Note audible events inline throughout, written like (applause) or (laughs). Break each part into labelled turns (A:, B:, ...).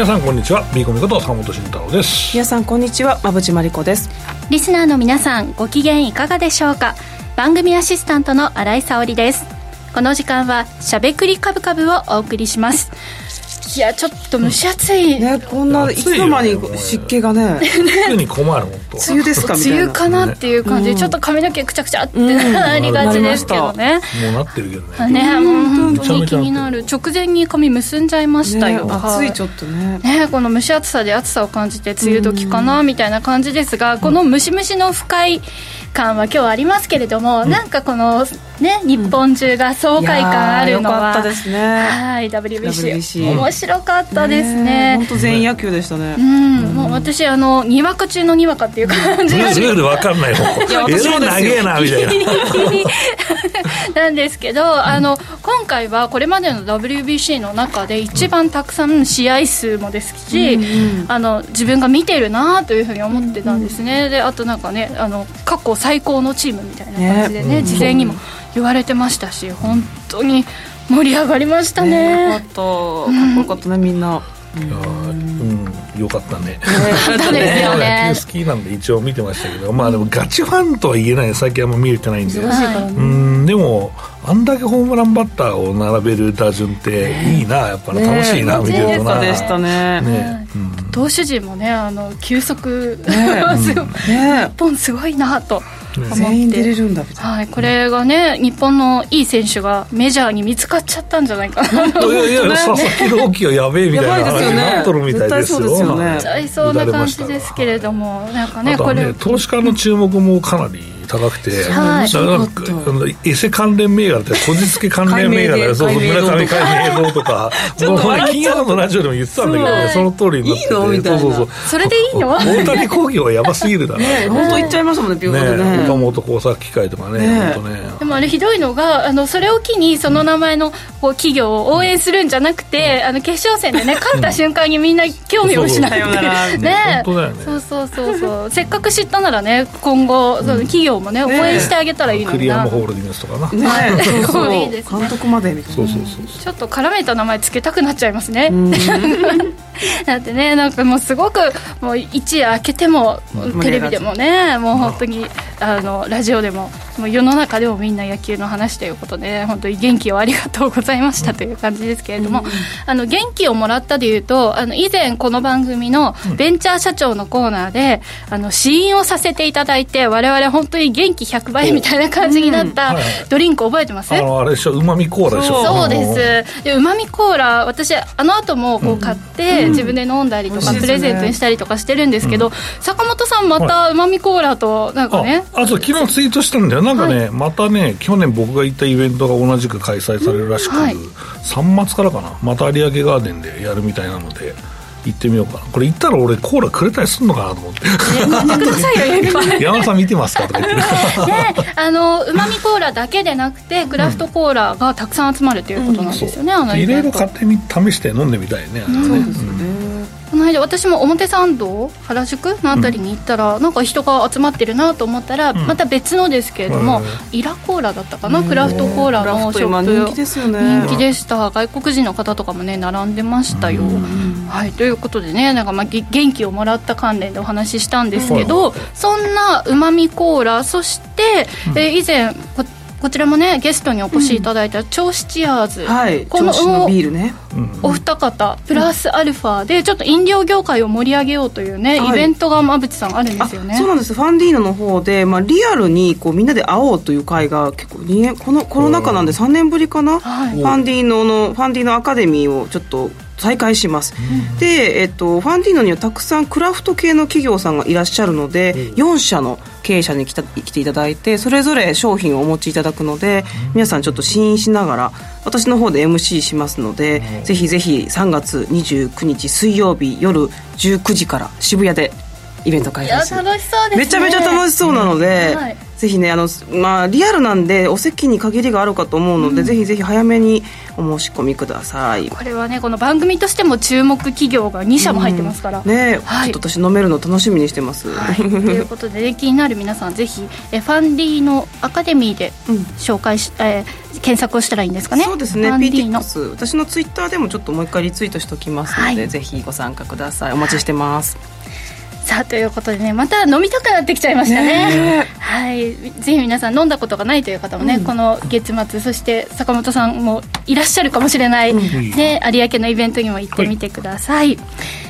A: 皆さんこんにちは。ビーコミこと坂本慎太郎です。
B: 皆さんこんにちは。馬淵真理子です。
C: リスナーの皆さんご機嫌いかがでしょうか？番組アシスタントの新井沙織です。この時間はしゃべくりカブカブをお送りしますいやちょっと蒸し暑い、
B: ねこんないつの間に湿気がね。
A: 特に困る本当。
B: 梅雨ですかみたいな
C: 梅雨かなっていう感じ。で、ちょっと髪の毛くちゃくちゃってなりがちですけどね、
A: もうなってるけどね。
C: ねもう本当に気になる。直前に髪結んじゃいましたよ、
B: 暑いちょっとね。
C: ね、この蒸し暑さで暑さを感じて梅雨時かなみたいな感じですが、このムシムシの不快感は今日はありますけれども、なんかこのね日本中が爽快感あるのは、
B: いやーよかったですね。
C: はい WBC,
B: WBC
C: 面白かったですね。
B: 本当全員野球でしたね。
C: うん、もう私あのにわか中のにわかっていう感じ
A: ルール分かんないもん
B: いや私も
A: 長えなみたいな。(laughs)
C: なんですけど、あの今回はこれまでの WBC の中で一番たくさん試合数もですし、あの自分が見てるなというふうに思ってたんですね、であとなんかねあの過去最高のチームみたいな感じでね
B: ね。
C: 事前にも言われてましたし本当に盛り上がりました
B: ね。よか
C: ね
B: った。かっこよかったねみんな。
A: うんよかったね。
C: 本当ですよね。(laughs)
A: 野球好きなんで一応見てましたけどまあでもガチファンとは言えない。最近あんま見れてないんで。うんでもあんだけホームランバッターを並べる打順っていいなやっぱり楽しいな、
B: ね。
A: 見てるとな。
B: でしたね。
A: ね。うん。
C: 投手陣もねあの球速、
B: ね。(laughs)
C: すごい
B: ね。
C: 日本すごいなと
B: 全員出れるんだみたいな。
C: はい、これがね日本のいい選手がメジャーに見つかっちゃったんじゃないかな。
A: いやいや佐々木朗希はやべえみたいな
B: やばいですよね。
A: 話になっとるみたいですよ。
B: 絶対そうですよね。
C: ちゃいそうな感じですけれどもなんかねこれ
A: ね投資家の注目もかなり高くて、
C: はい。
A: だからなんかあのエセ関連銘柄ってこじつけ関連銘柄でそうそう村上
B: 堂とか。
A: 海明堂とか金曜のラジオでも言ってたんだけどねその通りになってて。
B: いいのみたいな
A: そうそうそう。
C: それでいいの？
A: 大谷工業はやばすぎるだろ。
B: ね本当言っちゃいましたもんね
A: 岡本工作機械とかね
B: ね
A: 本当ね。
C: でもあれひどいのがあのそれを機にその名前のこう企業を応援するんじゃなくて、あの決勝戦でね勝った瞬間にみんな興味を失って。
A: そう
B: そうそう。
C: ね
A: 本当だよね。
C: そうそうそうそう。せっかく知ったならね今後その企業もね。応援してあげたらいいのにな、
A: クリアムホールディングスとかな、
B: ね。そうそう
C: いいですね。
B: 監督までみたいな。
A: そうそうそう
C: ちょっと絡めた名前つけたくなっちゃいますね。(laughs) だってね、なんかもうすごく、もう一夜明けても、テレビでもね、もう本当に、あの、ラジオでも、もう世の中でもみんな野球の話ということで、本当に元気をありがとうございましたという感じですけれども、あの、元気をもらったでいうと、あの、以前この番組のベンチャー社長のコーナーで、あの、試飲をさせていただいて、我々本当に元気100倍みたいな感じになったドリンク覚えてます？
A: あのあれでしょ？うまみコーラでしょ？
C: そう。です。でうまみコーラ私あの後もこう買って、自分で飲んだりとか、プレゼントにしたりとかしてるんですけど、坂本さんまたうまみコーラとなんかね
A: ああそう昨日ツイートしたんだよ。なんかね、またね去年僕が行ったイベントが同じく開催されるらしく、
C: はい。
A: 3月からかな。また有明ガーデンでやるみたいなので行ってみようかな。これ行ったら俺コーラくれたりすんのかなと思って。
C: くださいよ
A: 山田さん見てますか？とか言って。
C: であのうまみコーラだけでなくてクラフトコーラがたくさん集まるということなんですよね、あのイ
A: いろいろ
C: ベント
A: 勝手に試して飲んでみたいねあれはね、うん
C: この間私も表参道原宿のあたりに行ったら、なんか人が集まってるなと思ったら、また別のですけれども、
A: うん
C: イラコーラだったかな、クラフトコーラのショップ。
B: 人気ですよね。
C: 人気でした。外国人の方とかもね並んでましたよ、はい。ということでねなんかまあげ元気をもらった関連でお話ししたんですけど、そんなうまみコーラそして、えー以前ここちらもねゲストにお越しいただいた銚子チアーズ、
B: はい
C: この
B: 調子のビールね。
C: お二方プラスアルファでちょっと飲料業界を盛り上げようというね、
B: はい。
C: イベントが馬淵さんあるんで
B: あ
C: すよね。
B: そうなんです。ファンディーノの方で、まあ、リアルにこうみんなで会おうという会が結構2年このコロナ禍なんで3年ぶりかな、
C: はい。
B: ファンディーノのファンディーノアカデミーをちょっと再開します、で、えっと、ファンディーノにはたくさんクラフト系の企業さんがいらっしゃるので、4社の経営者に来た来ていただいてそれぞれ商品をお持ちいただくので、皆さんちょっと試飲しながら私の方で MC しますので、ぜひぜひ3月29日水曜日夜19時から渋谷でイベント開催する。
C: 楽しそうですね。
B: めちゃめちゃ楽しそうなので、
C: はい
B: ぜひねあの、まあ、リアルなんでお席に限りがあるかと思うので、うん、ぜひぜひ早めにお申し込みください。
C: これはねこの番組としても注目企業が2社も入ってますから、
B: うん、ね、はい、ちょっと私飲めるの楽しみにしてます、はい、と
C: いうことで、ね、気になる皆さんぜひえファンディのアカデミーで紹介し、うん、えー、検索をしたらいいんですかね？
B: そうですね。PTX 私のツイッターでもちょっともう一回リツイートしておきますので、はい、ぜひご参加ください。お待ちしてます
C: さあということでねまた飲みたくなってきちゃいましたね。はい。ぜひ皆さん飲んだことがないという方もね、うん、この月末そして坂本さんもいらっしゃるかもしれない、うん、ね、有明のイベントにも行ってみてください、はい、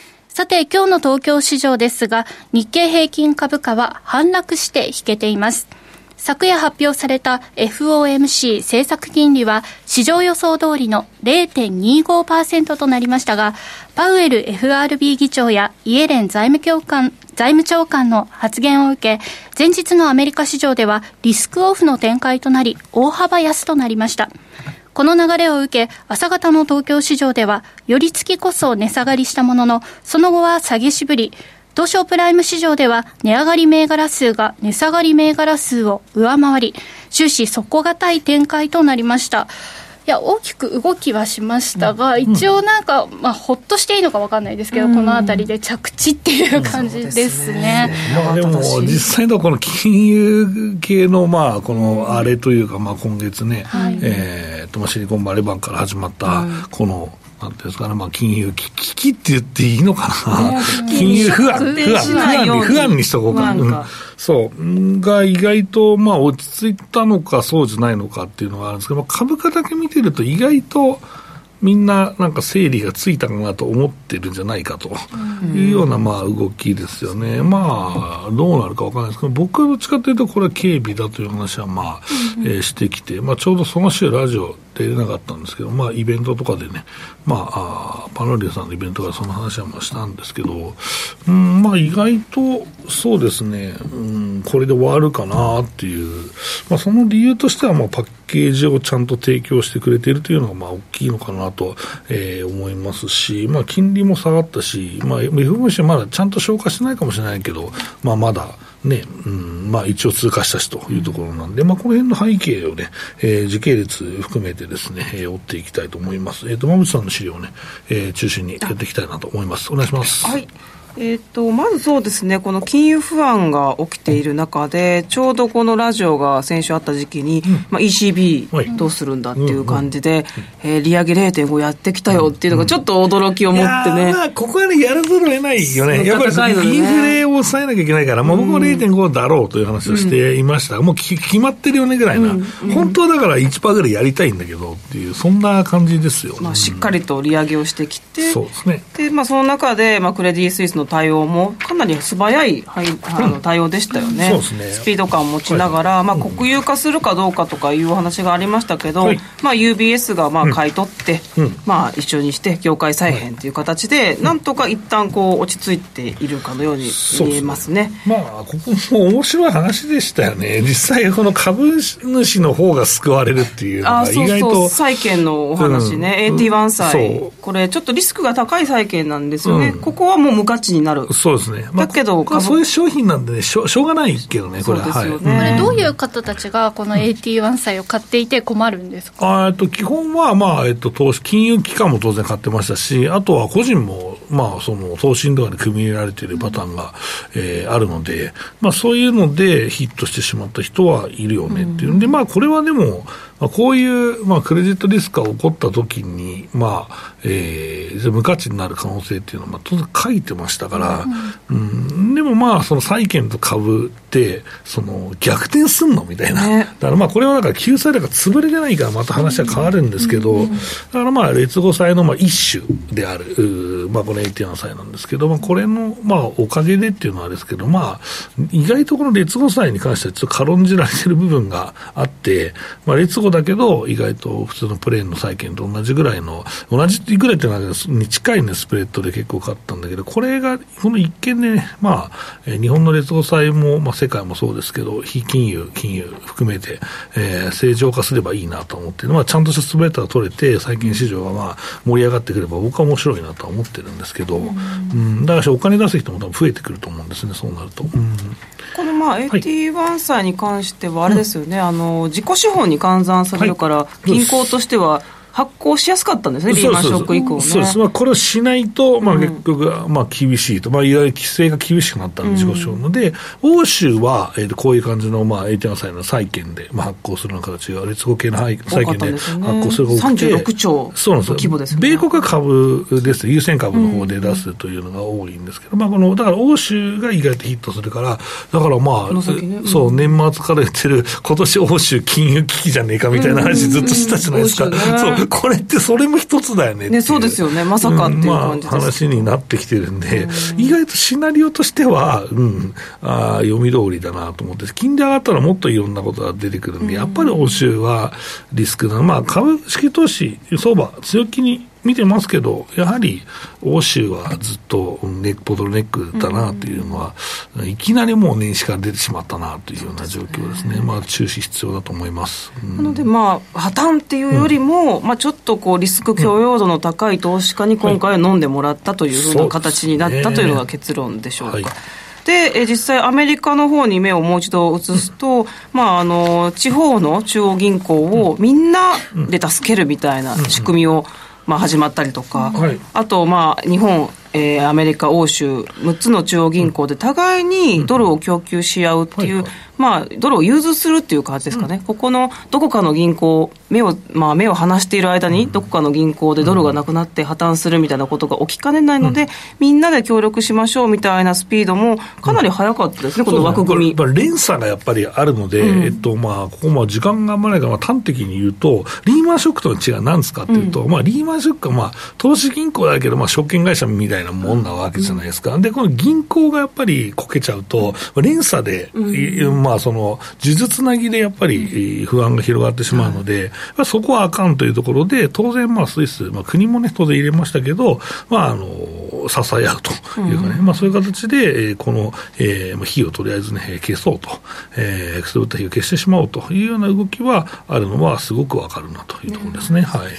C: さて、今日の東京市場ですが、日経平均株価は反落して引けています。昨夜発表された FOMC 政策金利は市場予想通りの0.25%となりましたが、パウエル FRB 議長やイエレン財務長官財務長官の発言を受け、前日のアメリカ市場ではリスクオフの展開となり、大幅安となりました。この流れを受け、朝方の東京市場では、寄り付きこそ値下がりしたものの、その後は下げしぶり、東証プライム市場では値上がり銘柄数が値下がり銘柄数を上回り、終始底堅い展開となりました。いや大きく動きはしましたが、うん、一応なんか、まあ、ほっとしていいのか分かんないですけど、うん、この辺りで着地っていう感じですね。
A: まあ、でも実際のこの金融系のまあこのあれというか、まあ、今月ね、はい、えーとまあ、シリコンバレーバンから始まったこの、なんですかね、まあ、金融危機って言っていいのかな、(laughs) 金融不安、不安、不安に、不安にしとこうか。うん。そう、が意外と、まあ、落ち着いたのか、そうじゃないのかっていうのがあるんですけど、株価だけ見てると、意外と、みんななんか整理がついたかなと思ってるんじゃないかと。いうようなまあ動きですよね、まあ、どうなるか分からないですけど、僕はどっちかというと、これは警備だという話はまあ、えー、してきて、まあ、ちょうどその週、ラジオ出れなかったんですけど、まあ、イベントとかでね、まあ、あパノリアさんのイベントがその話はまあしたんですけど、うん、まあ、意外とそうですね、うん、これで終わるかなっていう、まあ、その理由としては、まあ、パッケージをちゃんと提供してくれているというのがまあ大きいのかなと、えー、思いますし、まあ、金利も下がったし、まあ、FOMC まだちゃんと消化してないかもしれないけど、まあ、まだ、ね、うん、まあ一応通過したしというところなんで、まあこの辺の背景をね、えー、時系列含めてですね、えー、追っていきたいと思います。えっ、ー、と、馬渕さんの資料をね、えー、中心にやっていきたいなと思います。お願いします。
B: はい。えーと、まずそうですね、この金融不安が起きている中で、ちょうどこのラジオが先週あった時期に、うん、まあ、ECB どうするんだっていう感じで、うんうん、えー、利上げ0.5やってきたよっていうのが、ちょっと驚きを持ってね。
A: まあ、ここはね、やるぞるを得ないよね、やっぱり、ね、インフレを抑えなきゃいけないから、まあ、僕も0.5だろうという話をしていました、もう決まってるよねぐらいな、本当はだから1%ぐらいやりたいんだけどっていう、そんな感じですよ、
B: まあ、しっかりと利上げをしてきて、
A: そうですね。
B: でまあ、その中で、まあ、クレディ・スイスの対応も、かなり素早い、はい、あの対応でしたよね、そうですねスピード感を持ちながら、まあ、国有化するかどうかとかいうお話がありましたけど、はい、まあ、UBS がまあ買い取って、まあ、一緒にして業界再編という形で、なんとか一旦こう落ち着いているかのように見えますね。
A: まあ、ここも面白い話でしたよね、実際、この株主の方が救われるっていうのが、意外と。そう
B: 債券のお話ね、うん、AT1 債、これ、ちょっとリスクが高い債券なんですよね、うん、ここはもう無価値になる。
A: そうですね、
B: まあ、だけど、
A: まあ、そういう商品なんで、ね、しょしょうがないけどね、これは、
C: ね、はい、これ、どういう方たちがこの AT1 債を買っていて困るんですか、
A: うん、と基本は、まあえっと、投資金融機関も当然買ってましたし、あとは個人も、まあ、その投資とかに組み入れられているパターンが、うん、えー、あるので、まあ、そういうのでヒットしてしまった人はいるよねっていう。ん。で、まあ、これはでも、まあ、こういう、まあ、クレジットリスクが起こったときに、まあえー、無価値になる可能性っていうのは、まあ、当然書いてましたから、うん、うん、でもまあ、その債券と株って、その逆転すんのみたいな、ね、だからまあ、これはだから救済だから潰れてないから、また話は変わるんですけど、だからまあ、劣後債のまあ一種である、まあ、この87歳なんですけど、まあ、これのまあおかげでっていうのはですけど、まあ、意外とこの劣後債に関しては、ちょっと軽んじられてる部分があって、まあ、劣後だけど、意外と普通のプレーンの債券と同じぐらいの、同じっていうのは、に近いね、スプレッドで結構勝ったんだけど、これが、この一見で、ね、まあ、えー、日本の劣後債も、まあ、世界もそうですけど、非金融、金融含めて、えー、正常化すればいいなと思って、まあ、ちゃんとしたスプレッドが取れて、債券市場がまあ盛り上がってくれば、僕は面白いなとは思ってるんですけど、うん、だからお金出す人も多分増えてくると思うんですね、そうなると。うん。
B: このまあ AT1 債に関しては、あれですよね、はい、あの自己資本に換算されるから、銀行としては、発行しやすかったんですね、リーマンショック以降、ね、
A: そうです、まあ、これをしないと、まあ、結局、まあ、厳しいと、まあ、いわゆる規制が厳しくなったんで、自己資本の。で、欧州は、えー、とこういう感じの、まあ、AT1 債の債券で、まあ、発行するような形が、劣後系の債券で発行する
B: が多くて、36兆そうなんです規模です、ね、
A: 米国は株です、優先株の方で出すというのが多いんですけど、まあ、このだから欧州が意外とヒットするから、だからまあ、ね、そう、年末から言ってる、今年欧州金融危機じゃねえかみたいな話ずっとしたじゃないですか。そう (laughs) これってそれも一つだよね
B: ねそうですよね、まさかっていう感じ
A: です、まあ、話になってきてるんで、意外とシナリオとしては、うん、あ読み通りだなと思って、金利上がったらもっといろんなことが出てくるんで、やっぱり欧州はリスクな、まあ、株式投資相場、強気に見てますけど、やはり欧州はずっとネックボトルネックだなというのは、うん、いきなりもう年始から出てしまったなというような状況ですね、まあ、注視必要だと思います、
B: うん、なので、まあ、破綻っていうよりも、うん、まあ、ちょっとこうリスク許容度の高い投資家に今回は飲んでもらったというふうな形になったというのが結論でしょうか。はいで、え実際、アメリカの方に目をもう一度移すと、まあ、あの地方の中央銀行をみんなで助けるみたいな仕組みを、まあ、始まったりとか、はい、あと、まあ、日本、えー、アメリカ、欧州、6つの中央銀行で互いにドルを供給し合うっていう、まあ、ドルを融通するっていう感じですかね、うん、ここのどこかの銀行、目を,、まあ、目を離している間に、どこかの銀行でドルがなくなって破綻するみたいなことが起きかねないので、うん、みんなで協力しましょうみたいなスピードもかなり速かったですね、うん、この枠組み。
A: これ連鎖がやっぱりあるので、えっとまあ、ここも時間があんまないから、まあ、端的に言うと、リーマンショックとの違いは何ですかっていうと、まあ、リーマンショックは、まあ、投資銀行だけど、まあ、証券会社みたいなもんなわけじゃないですか。で、この銀行がやっぱりこけちゃうと、連鎖で、まあ、その、数珠つなぎでやっぱり不安が広がってしまうので、うん、そこはあかんというところで、当然、まあ、スイス、まあ、国もね、当然入れましたけど、まあ、あの、支え合うというかね、うん、まあ、そういう形で、この、えー、火をとりあえずね、消そうと、えー、くすぶった火を消してしまおうというような動きはあるのは、すごくわかるなというところですね。はい。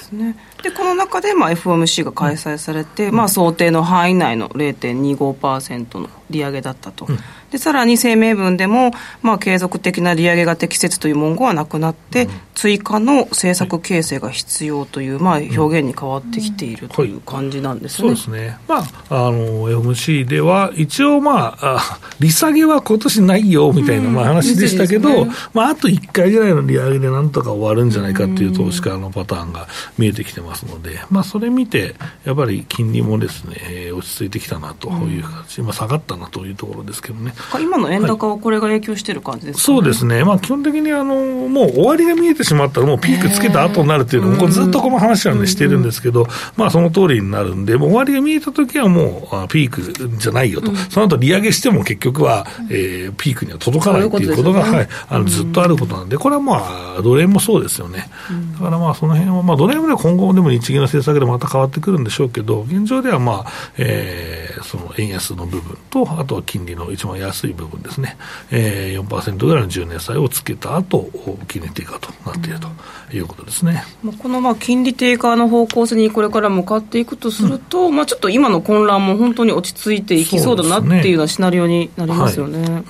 B: でこの中で、まあ、FOMC が開催されて、うん、まあ、想定の範囲内の0.25%の利上げだったと。うん。でさらに声明文でも、まあ、継続的な利上げが適切という文言はなくなって、うん、追加の政策形成が必要という、まあ、表現に変わってきているという感じなんですね、
A: そうですね、まあ、あの MC では、一応、まああ、利下げは今年ないよみたいな、まあ、話でしたけど、ね、まあ、あと1回ぐらいの利上げでなんとか終わるんじゃないかっていう投資家のパターンが見えてきてますので、まあ、それ見て、やっぱり金利もですね、落ち着いてきたなという形、まあ、下がったなというところですけどね。
B: 今の円高はこれが影響している感じです
A: か、ね？はい、そうですね、まあ、基本的にあのもう終わりが見えてしまったら、もうピークつけた後になるっていうのも、ずっとこの話は、ね、してるんですけど、まあ、その通りになるんで、もう終わりが見えたときはもうピークじゃないよと、うん、その後利上げしても結局は、えー、ピークには届かないっていうことが、ね、はい、あのずっとあることなんで、これはまあ、ドル円もそうですよね。だからまあ、その辺は、まあ、ドル円は今後でも日銀の政策でまた変わってくるんでしょうけど、現状ではまあ、えー、その円安の部分と、あとは金利の一番安い部分ですね、えー、4%ぐらいの10年債をつけた後金利低下となっているということですね、
B: うん、このまあ金利低下の方向性にこれから向かっていくとすると、うん、まあ、ちょっと今の混乱も本当に落ち着いていきそうだなっていうようなシナリオになりますよね。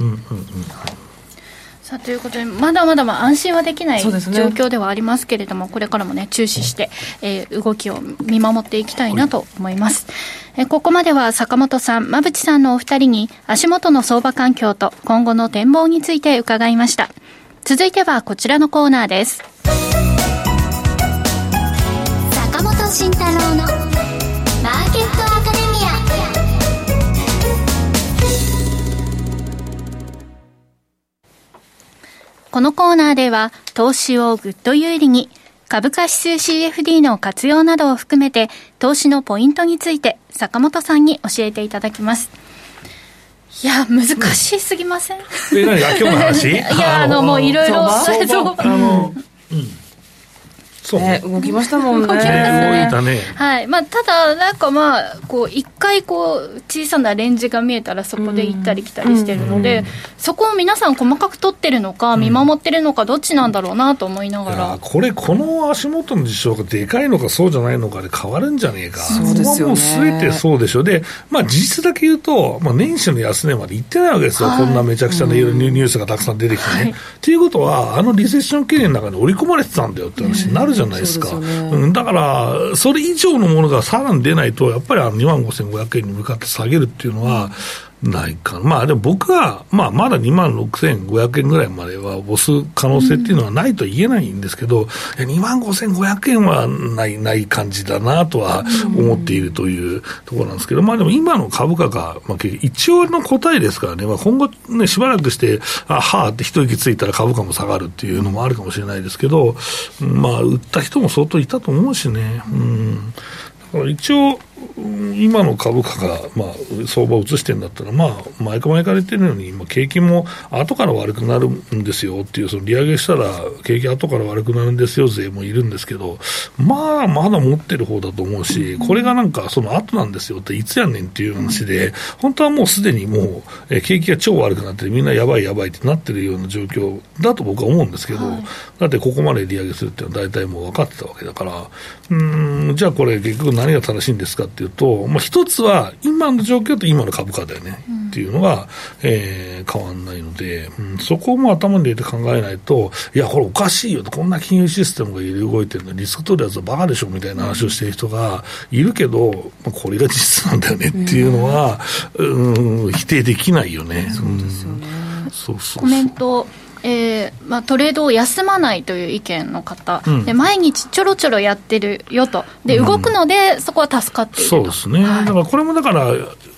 C: さあということでまだまだま安心はできない状況ではありますけれども、ね、これからもね注視して、えー、動きを見守っていきたいなと思います、え、ここまでは坂本さん馬淵さんのお二人に足元の相場環境と今後の展望について伺いました。続いてはこちらのコーナーです。
D: 坂本慎太郎の
C: このコーナーでは投資をぐっと有利に株価指数 CFD の活用などを含めて投資のポイントについて坂本さんに教えていただきます。いや、難しすぎません、
A: え、何が今日の話？
C: いや、あの、もういろいろ、
A: 相場 (laughs) あの、うん。そうね。
B: 動きましたもんね。
C: 動きましたね。はい。まあ、ただ、なんかまあ、こう、一回こう、小さなレンジが見えたらそこで行ったり来たりしてるので、そこを皆さん細かく取ってるのか、見守ってるのか、どっちなんだろうなと思いなが
A: いや
C: ら。
A: これ、この足元の事象がでかいのかそうじゃないのかで変わるんじゃねえか、
B: そうですよね
A: ここはもうすべてそうでしょ、で、まあ、事実だけ言うと、まあ、年始の安値まで行ってないわけですよ、こんなめちゃくちゃなニュースがたくさん出てきてね。っていうことは、あのリセッション懸念の中に織り込まれてたんだよって話になるじゃないですか。
B: そうですよね
A: うん、だから、それ以上のものがさらに出ないと、やっぱりあの2万5500円に向かって下げるっていうのは、ないか。まあでも僕は、まあまだ2万6500円ぐらいまでは押す可能性っていうのはないと言えないんですけど、いや2万5500円はない、ない感じだなとは思っているというところなんですけど、まあでも今の株価が、まあ一応の答えですからね、まあ今後ね、しばらくして、あはーって一息ついたら株価も下がるっていうのもあるかもしれないですけど、まあ売った人も相当いたと思うしね。うん一応、今の株価が、まあ、相場を移してるんだったら、まあ、前か前から言ってるように、今景気も後から悪くなるんですよっていう、その利上げしたら、景気後から悪くなるんですよ勢もいるんですけど、まあ、まだ持ってる方だと思うし、これがなんか、その後なんですよって、いつやねんっていう話で、本当はもうすでにもう、えー景気が超悪くなって、みんなやばいやばいってなってるような状況だと僕は思うんですけど、だってここまで利上げするっていうのは大体もう分かってたわけだから、うーん、じゃあこれ結局何が正しいんですかっていうと、まあ一つは今の状況と今の株価だよね、っていうのが、えー変わんないので、うん、そこをもう頭に入れて考えないと、いや、これおかしいよと、こんな金融システムが動いてるのにリスク取るやつはバカでしょみたいな話をしてる人がいるけど、まあ、これが事実なんだよねっていうのは、うん、否定できないよね。そうですよね。そうそうそう
C: コメント、えーまあ、トレードを休まないという意見の方、
A: うん。
C: で毎日ちょろちょろやってるよと。で動くので、そこは助かっていると。
A: そうですね、だからこれもだから、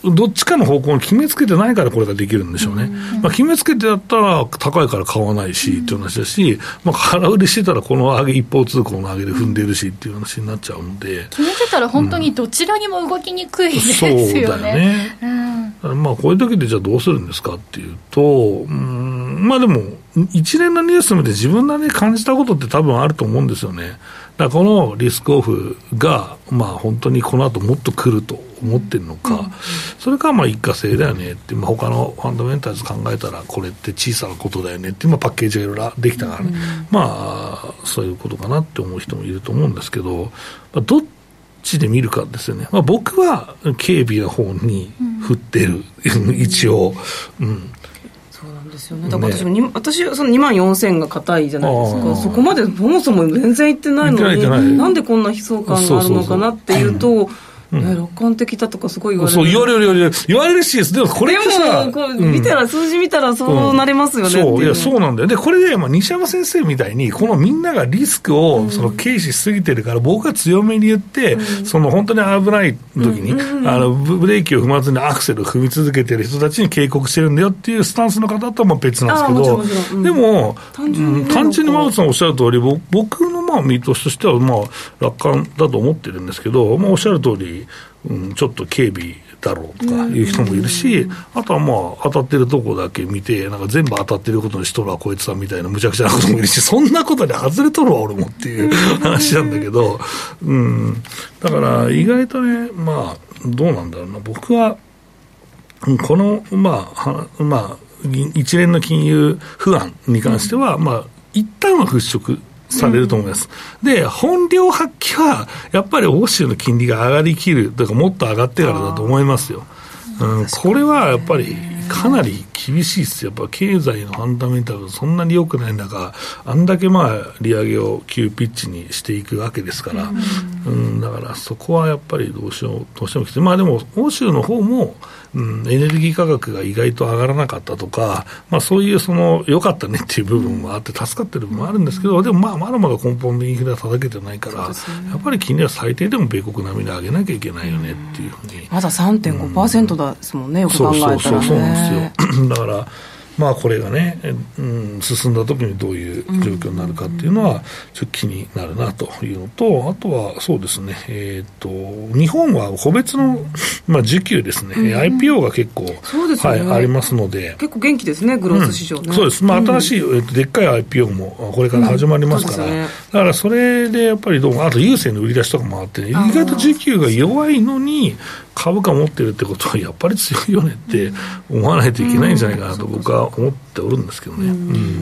A: どっちかの方向に決めつけてないからこれができるんでしょうね、まあ、決めつけてやったら高いから買わないしっていう話だし、まあ、空売りしてたらこの上げ、一方通行の上げで踏んでるしっていう話になっちゃうんで。
C: 決めてたら本当にどちらにも動きにくいです
A: そう
C: よ
A: だよ
C: ね。
A: ね。
C: うん。
A: まあ、こういう時でじゃあどうするんですかっていうと、うん、まあでも、一連のニュースで自分なりに感じたことって多分あると思うんですよね。だからこのリスクオフが、まあ本当にこの後もっと来ると思ってるのか、それかまあ一過性だよねって、まあ他のファンダメンタルズ考えたらこれって小さなことだよねって、まあパッケージがいろいろできたからね、まあそういうことかなって思う人もいると思うんですけど、まあ、どっちで見るかですよね。まあ僕は警備の方に振ってる、(laughs) 一応。うん。
B: そうなんですよね。だから私もに、私はその2万4000が硬いじゃないですか。そこまでそもそも全然いってないのに、なんでこんな悲壮感があるのかなっていうと、いや楽観的だとかすごい言われる。
A: そう、言われる言われる。言われるし、でもこれ
B: で
A: ってさ、
B: も、こう
A: うん。
B: 見たら、数字見たらそうなりますよねって
A: そう、いや、
B: ね
A: そうなんだよ。で、これで、まあ、西山先生みたいに、このみんながリスクを、その、軽視しすぎてるから、僕が強めに言って、その、本当に危ない時に、あの、ブブレーキを踏まずにアクセルを踏み続けてる人たちに警告してるんだよっていうスタンスの方とはまあ別なんですけどでも、
B: 単純にね
A: うん単純に
B: なんか
A: マウスさんおっしゃる通り、ぼ僕のまあ見通しとしては、まあ、楽観だと思ってるんですけど、まあ、おっしゃる通り、うん、ちょっと警備だろうとかいう人もいるし、あとはまあ、当たってるとこだけ見て、なんか全部当たってることにしとるわ、こいつはみたいな無茶苦茶なこともいるし、そんなことで外れとるわ、俺もっていう話なんだけど、うん、だから意外とね、まあ、どうなんだろうな、僕は、この、まあ、まあ、一連の金融不安に関しては、まあ、一旦は払拭されると思います。で、本領発揮は、やっぱり欧州の金利が上がりきる、とかもっと上がってからだと思いますよ。うん、これはやっぱりかなり厳しいですよ。やっぱ経済のファンダメンタルがそんなに良くない中、あんだけまあ利上げを急ピッチにしていくわけですから、うん、だからそこはやっぱりどうしよう、どうしてもきつい。まあでも、欧州の方も、うん、エネルギー価格が意外と上がらなかったとか、まあそういうその、良かったねっていう部分もあって、助かってる部分もあるんですけど、でもまあまだまだ根本的にインフレは叩けてないから、ね、やっぱり金利は最低でも米国並みで上げなきゃいけないよねっていうふうに。
B: まだ3.5%ですもんね、よく考えたら、ね、そうそうそうそうなん
A: ですよ。(clears throat) だからまあ、これがね、うん、進んだ時にどういう状況になるかっていうのは、ちょっと気になるなというのと、あとはそうですね、えっ、ー、と、日本は個別の、まあ、需給ですね、うん、IPO が結構、ね、はい、ありますので。
B: 結構元気ですね、グロース市場ね。
A: うん、そうです。まあ、新しい、えー、でっかい IPO もこれから始まりますから、ね、だからそれでやっぱりどうも、あと郵政の売り出しとかもあって、意外と需給が弱いのに、株価持ってるってことは、やっぱり強いよねって思わないといけないんじゃないかなと、僕は思っておるんですけどね。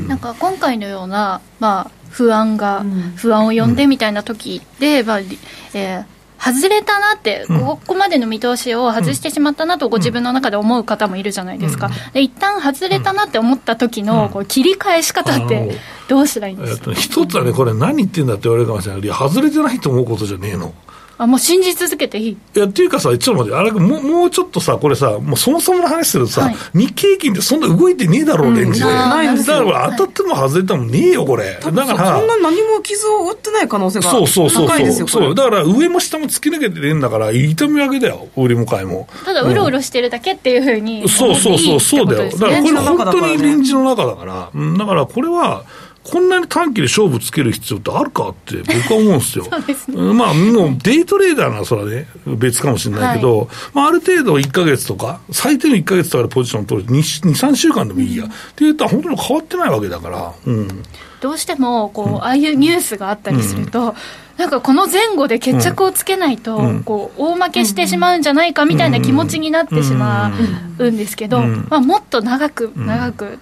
C: なんか今回のような、まあ、不安が、不安を呼んでみたいな時で、まあえー、外れたなって、ここまでの見通しを外してしまったなと、ご自分の中で思う方もいるじゃないですか、で一旦外れたなって思った時のこの切り返し方って、どうしたらいいんですか、
A: 一つはね、これ、何言ってんだって言われるかもしれない。けど、外れてないと思うことじゃねえの。
C: あもう信じ続けていい？い
A: やっていうかさ、ちょっと待って、あれもうもうちょっとさ、これさ、もうそもそもの話するとさ、はい、日経平均ってそんな動いてねえだろう、レンジで。だ。から当たっても外れてもねえよ、これ。だから、
B: そんな何も傷を負ってない可能性が
A: そうそうそうそう。そう。だから上も下も突き抜けてるんだから、痛み分けだよ、売りも買いも。
C: ただ、うろうろしてるだけっていうふうに、
A: そうそうそう、そうだよ。だからこれ、本当にレンジの中だから、だからこれは、こんなに短期で勝負つける必要ってあるかって僕は思うんですよ。(laughs) すね、まあもうデイトレーダーならそれはね、別かもしれないけど、はい、まあある程度1か月とか、最低の1か月とかでポジション取る2、2、3週間でもいいや。うん、って言ったら本当に変わってないわけだから、うん。
C: どうしてもこう、うん、ああいうニュースがあったりすると、うんなんかこの前後で決着をつけないと、こう大負けしてしまうんじゃないかみたいな気持ちになってしまうんですけど、まあ、もっと長く長く、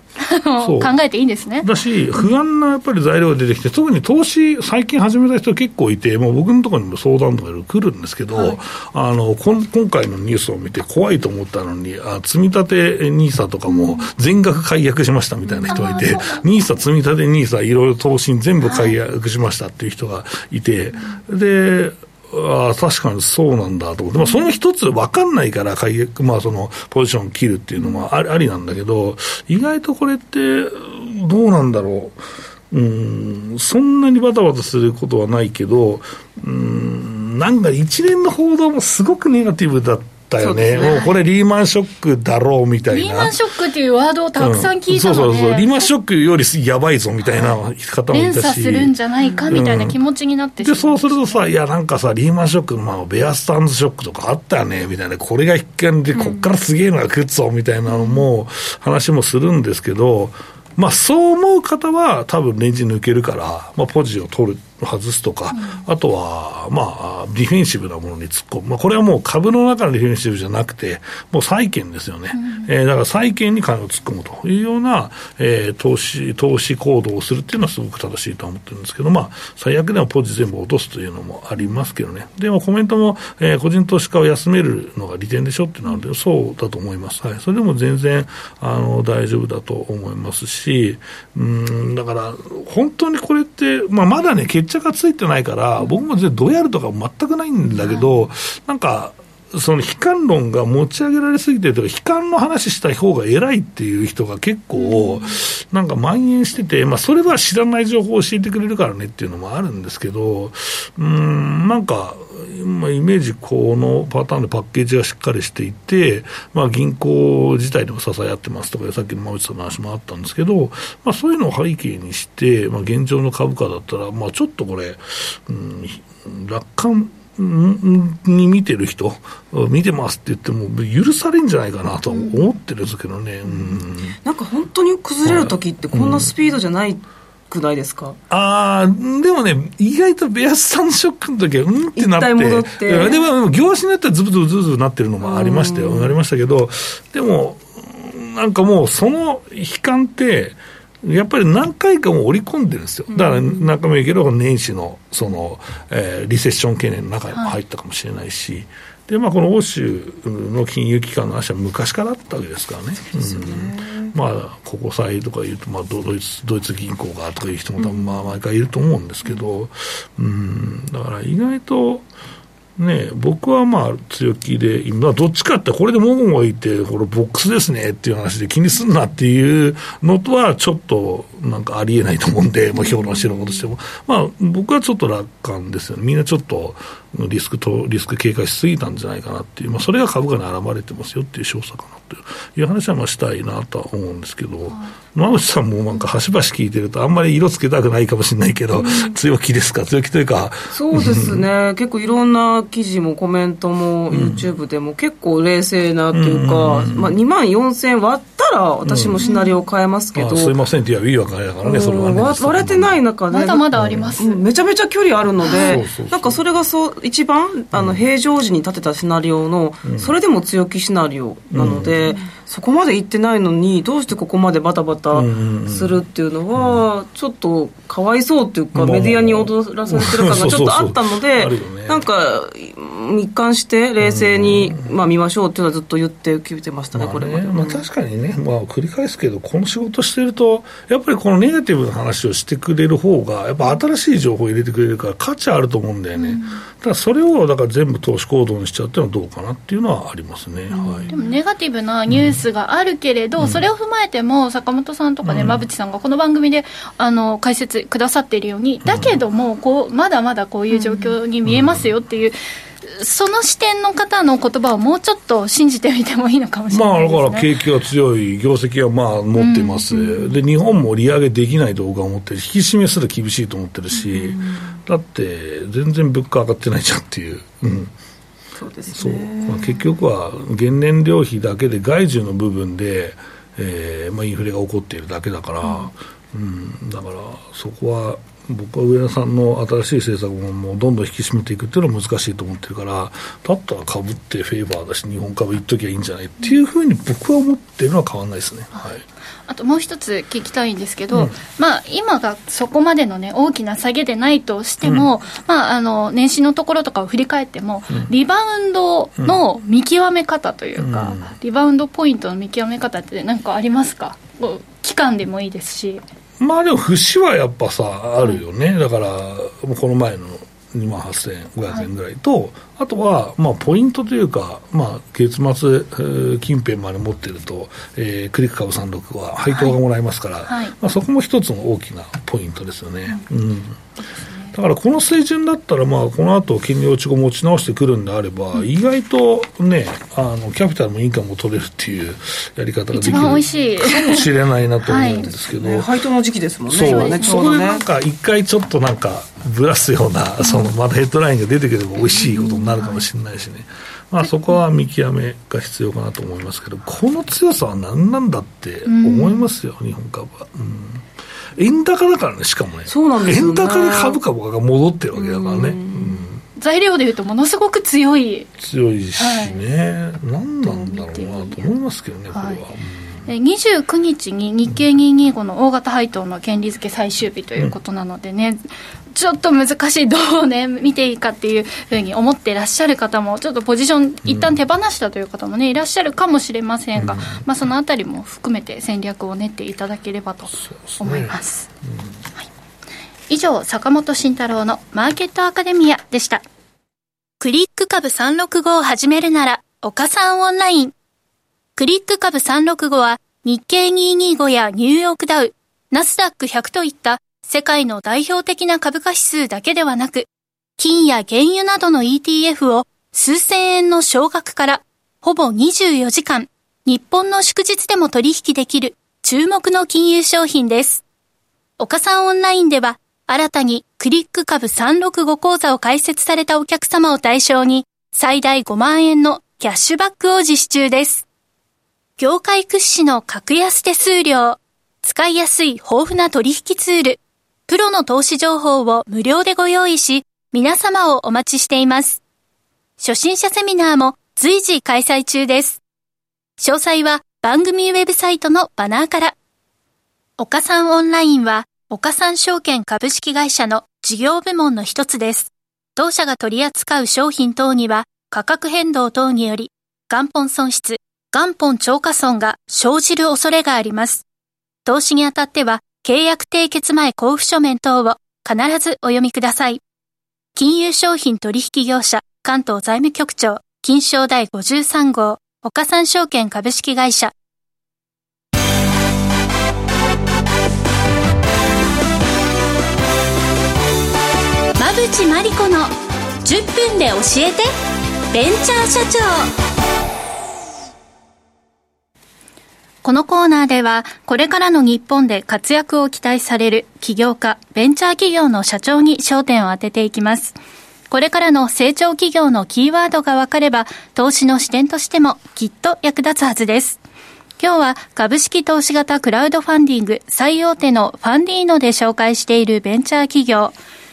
C: 考えていいんですね。
A: だし、不安なやっぱり材料が出てきて、特に投資、最近始めた人結構いて、もう僕のところにも相談とか来るんですけど、はい、あの今回のニュースを見て、怖いと思ったのに、あ積み立て NISA とかも全額解約しましたみたいな人がいて、NISA、積み立て NISA、いろいろ投資に全部解約しましたっていう人がいて、で、ああ確かにそうなんだと思って、まあ、その一つ分かんないから解約、まあ、そのポジション切るっていうのもありなんだけど、意外とこれって、どうなんだろう。うん、そんなにバタバタすることはないけど、うん、なんか一連の報道もすごくネガティブだった。ったよね、ね。もうこれ、リーマンショックだろうみたいな。
C: リーマンショックっていうワードをたくさん聞いたので、
A: うん、そうそうそう、リーマンショックよりやばいぞみたいな方もいたし、連
C: 鎖するんじゃないかみたいな気持ちになって
A: しまう、うん、でそうするとさ、いや、なんかさ、リーマンショックの、まあ、ベアスタンズショックとかあったよねみたいな、これが一見で、こっからすげえのが来るぞみたいなのも、話もするんですけど、まあ、そう思う方は、多分レンジ抜けるから、まあ、ポジを取る。外すとか、うん、あとは、まあ、ディフェンシブなものに突っ込む。まあ、これはもう株の中のディフェンシブじゃなくて、もう債券ですよね。うん、えー、だから債券に金を突っ込むというような、えー、投資、投資行動をするっていうのはすごく正しいと思ってるんですけど、まあ、最悪でもポジ全部落とすというのもありますけどね。でもコメントも、えー、個人投資家を休めるのが利点でしょっていうのは、そうだと思います。はい。それでも全然、あの、大丈夫だと思いますし、うん、だから、本当にこれって、まあ、まだね、決着がついてないから、僕もどうやるとか全くないんだけど、なんか、その悲観論が持ち上げられすぎてるとか、悲観の話した方が偉いっていう人が結構、なんか蔓延してて、まあ、それは知らない情報を教えてくれるからねっていうのもあるんですけど、うん、なんか、まあ、イメージ、このパターンでパッケージがしっかりしていて、まあ、銀行自体でも支え合ってますとか、さっきの馬内さんの話もあったんですけど、まあ、そういうのを背景にして、まあ、現状の株価だったら、まあ、ちょっとこれ、うん、楽観に見てる人、見てますって言っても、許されるんじゃないかなと思ってるんですけどね、うん、
B: なんか本当に崩れるときって、こんなスピードじゃない、くないですか？
A: ああ、でもね、意外とベアスさんショックの時は、うんってなって、
B: 戻って。
A: でも、業種によってはずぶずぶずぶずぶなってるのもありましたよ、ありましたけど、でも、なんかもう、その悲観って、やっぱり何回かも織り込んでるんですよ。だから中身いけど年始のその、えー、リセッション懸念の中にも入ったかもしれないし、はい、でまあ、この欧州の金融機関の話は昔からあったわけですからね。まあ、ここさえとか言うと、まあ、ドイツドイツ銀行がとかいう人も多分まあ毎回いると思うんですけど、うん、だから意外と。ね、僕はまあ強気で、今、どっちかって、これでもごもごいて、これ、ボックスですねっていう話で気にすんなっていうのとは、ちょっとなんかありえないと思うんで、まあ、評論してることしても、まあ、僕はちょっと楽観ですよ。ね、みんなちょっとリスクと、リスク警戒しすぎたんじゃないかなっていう、まあ、それが株価に現れてますよっていう証左かなという話はまあしたいなとは思うんですけど、馬渕さんもなんか、端々聞いてると、あんまり色つけたくないかもしれないけど、強気ですか、強気というか。
B: そうですね、(laughs) 結構いろんな記事もコメントも、YouTube でも結構冷静なっていうか、まあ、2万4000割ったら、私もシナリオ変えますけど、
A: すいません。って言えばいいわけだからね、それはね。
B: 割れてない中で、
C: まだまだあります、
B: めちゃめちゃ距離あるので、なんかそれがそう一番あの平常時に立てたシナリオの、それでも強気シナリオなので、そこまで行ってないのにどうしてここまでバタバタするっていうのは、ちょっとかわいそうっていうか、メディアに踊らされてる感がちょっとあったので、なんか一貫して冷静に、まあ、見ましょうっていうのはずっと言ってきてましたね、これまで、
A: まあ、確かにね、まあ、繰り返すけど、この仕事してると、やっぱりこのネガティブな話をしてくれる方が、やっぱ新しい情報を入れてくれるから価値あると思うんだよね。ただそれをだから全部投資行動にしちゃうっていうのはどうかなっていうのはありますね、はい、
C: でもネガティブなニュースがあるけれど、うん、それを踏まえても坂本さんとかね、馬淵さんがこの番組であの解説くださっているようにだけどもこうまだまだこういう状況に見えますよっていう。その視点の方の言葉をもうちょっと信じてみてもいいのかもしれない、
A: ね、まあ、だから景気が強い、業績はまあ持ってます、うん、で日本も利上げできないと僕は思ってる、引き締めすら厳しいと思ってるし、うん、だって全然物価上がってないじゃんっていう。うん
B: そうですね、
A: まあ、結局は原燃料費だけで外需の部分で、えーまあ、インフレが起こっているだけだから、うん、うん、だからそこは僕は上田さんの新しい政策ももうどんどん引き締めていくっていうのは難しいと思ってるからだったら株ってフェーバーだし日本株いっときゃいいんじゃないっていうふうに僕は思ってるのは変わらないですね。はい
C: あともう一つ聞きたいんですけど、うん、まあ、今がそこまでの、ね、大きな下げでないとしても、うん、まあ、あの年始のところとかを振り返っても、うん、リバウンドの見極め方というか、リバウンドポイントの見極め方って何かありますか？期間でもいいですし。
A: まあでも節はやっぱさあるよね、だからこの前の2万8500円ぐらいと、はい、あとは、まあ、ポイントというか、まあ、月末近辺まで持ってると、えー、クリック株36は配当がもらえますから、はい。はい、まあ、そこも一つの大きなポイントですよね。うん、うんだからこの水準だったら、まあ、この後金利落ち後持ち直してくるんであれば、うん、意外とね、あのキャピタルもインカムも取れるっていうやり方ができるかもしれないなと思うんですけど、はい、
B: 配当の時期ですもんね、
A: そう。ね。そこでなんか、一回ちょっとなんか、ぶらすような、そのまだヘッドラインが出てくれば美味しいことになるかもしれないしね。まあ、そこは見極めが必要かなと思いますけど、この強さは何なんだって思いますよ、日本株は。うん。円高だからね、しかもね。
B: そうなんです
A: ね。円高で株価が戻ってるわけだからね。うん。
C: 材料でいうとものすごく強い。
A: 強いしね、はい、何なんだろうなと思いますけどね、これは、はい
C: 29日に日経225の大型配当の権利付け最終日ということなのでね、うん、ちょっと難しい、どうね、見ていいかっていうふうに思っていらっしゃる方も、ちょっとポジション、一旦手放したという方もね、いらっしゃるかもしれませんが、うん、まあ、そのあたりも含めて戦略を練っていただければと思います。すねうんはい、以上、坂本慎太郎のマーケットアカデミアでした。クリック株365を始めるなら、岡さんオンライン。クリック株365は日経225やニューヨークダウ、ナスダック100といった世界の代表的な株価指数だけではなく、金や原油などの ETF を数千円の少額からほぼ24時間、日本の祝日でも取引できる注目の金融商品です。岡さんオンラインでは新たにクリック株365講座を開設されたお客様を対象に最大5万円のキャッシュバックを実施中です。業界屈指の格安手数料、使いやすい豊富な取引ツール、プロの投資情報を無料でご用意し、皆様をお待ちしています。初心者セミナーも随時開催中です。詳細は番組ウェブサイトのバナーから。岡三オンラインは、岡三証券株式会社の事業部門の一つです。当社が取り扱う商品等には、価格変動等により、元本損失、元本超過損が生じる恐れがあります。投資にあたっては、契約締結前交付書面等を必ずお読みください。金融商品取引業者関東財務局長金賞第53号岡三証券株式会社馬淵真理子の10分で教えてベンチャー社長このコーナーでは、これからの日本で活躍を期待される起業家、ベンチャー企業の社長に焦点を当てていきます。これからの成長企業のキーワードが分かれば、投資の視点としてもきっと役立つはずです。今日は株式投資型クラウドファンディング最大手のファンディーノで紹介しているベンチャー企業、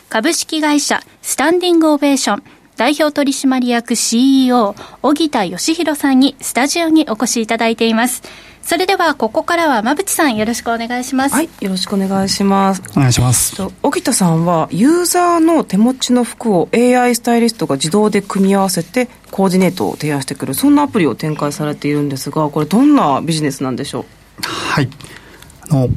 C: 株式会社スタンディングオベーション代表取締役 CEO、小木田義弘さんにスタジオにお越しいただいています。それではここからは馬淵さんよろしくお願いします。
B: はいよろしくお願いします。
E: お願いします。
B: 沖田さんはユーザーの手持ちの服を AI スタイリストが自動で組み合わせてコーディネートを提案してくるそんなアプリを展開されているんですがこれどんなビジネスなんでしょう？
E: はい。あの